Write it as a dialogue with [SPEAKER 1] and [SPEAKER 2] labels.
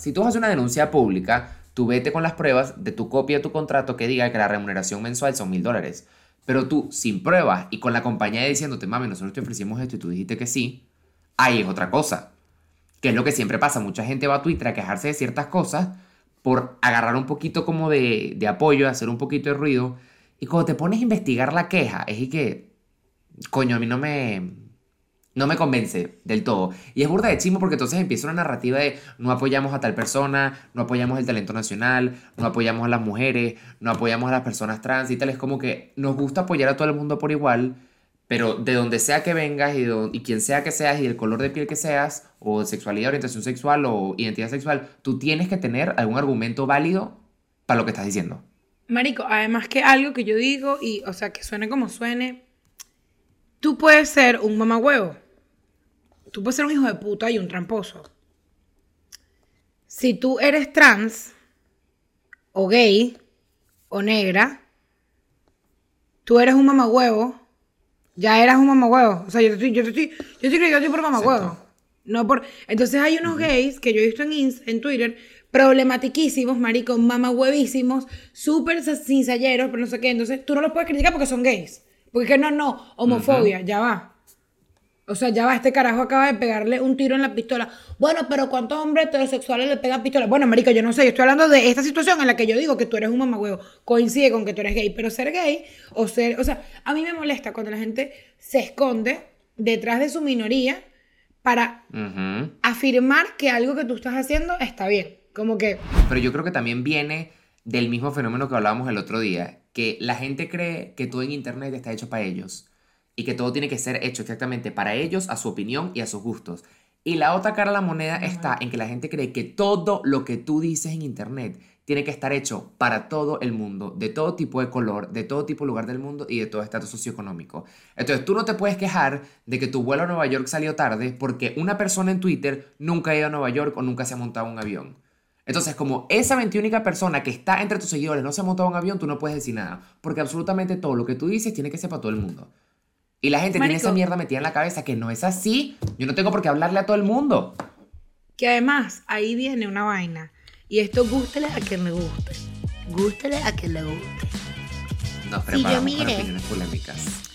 [SPEAKER 1] Si tú haces una denuncia pública, tú vete con las pruebas de tu copia de tu contrato que diga que la remuneración mensual son mil dólares. Pero tú, sin pruebas y con la compañía diciéndote, mami, nosotros te ofrecimos esto y tú dijiste que sí, ahí es otra cosa. Que es lo que siempre pasa. Mucha gente va a Twitter a quejarse de ciertas cosas por agarrar un poquito como de, apoyo, hacer un poquito de ruido. Y cuando te pones a investigar la queja, es y que, coño, a mí no me, no me convence del todo. Y es burda de chimo porque entonces empieza una narrativa de no apoyamos a tal persona, no apoyamos el talento nacional, no apoyamos a las mujeres, no apoyamos a las personas trans y tal. Es como que nos gusta apoyar a todo el mundo por igual, pero de donde sea que vengas y, y quien sea que seas y el color de piel que seas, o sexualidad, orientación sexual o identidad sexual, tú tienes que tener algún argumento válido para lo que estás diciendo.
[SPEAKER 2] Marico, además que algo que yo digo, y o sea, que suene como suene, tú puedes ser un mamagüevo tú puedes ser un hijo de puta y un tramposo. Si tú eres trans, o gay, o negra, tú eres un mamagüevo, ya eras un mamagüevo. O sea, yo estoy, yo estoy, yo estoy creyendo por mamagüevo. No por... Entonces hay unos gays que yo he visto en, en Twitter problematiquísimos, maricos, mamahuevísimos, súper cincalleros, pero no sé qué. Entonces tú no los puedes criticar porque son gays. Porque no, no, homofobia, ya va. O sea, ya va, este carajo acaba de pegarle un tiro en la pistola. Bueno, pero ¿cuántos hombres heterosexuales le pegan pistolas? Bueno, marico, yo no sé, yo estoy hablando de esta situación en la que yo digo que tú eres un mamagüevo. Coincide con que tú eres gay, pero ser gay o ser... O sea, a mí me molesta cuando la gente se esconde detrás de su minoría para afirmar que algo que tú estás haciendo está bien. Como que...
[SPEAKER 1] Pero yo creo que también viene del mismo fenómeno que hablábamos el otro día, que la gente cree que todo en Internet está hecho para ellos y que todo tiene que ser hecho exactamente para ellos, a su opinión y a sus gustos. Y la otra cara de la moneda está en que la gente cree que todo lo que tú dices en internet tiene que estar hecho para todo el mundo, de todo tipo de color, de todo tipo de lugar del mundo y de todo estatus socioeconómico. Entonces tú no te puedes quejar de que tu vuelo a Nueva York salió tarde porque una persona en Twitter nunca ha ido a Nueva York o nunca se ha montado un avión. Entonces, como esa 21 persona que está entre tus seguidores no se ha montado un avión, tú no puedes decir nada. Porque absolutamente todo lo que tú dices tiene que ser para todo el mundo. Y la gente tiene esa mierda metida en la cabeza que no es así. Yo no tengo por qué hablarle a todo el mundo.
[SPEAKER 2] Que además, ahí viene una vaina. Y esto gústele a quien le guste. Gústele a quien le guste.
[SPEAKER 1] Nos preparamos para opiniones polémicas.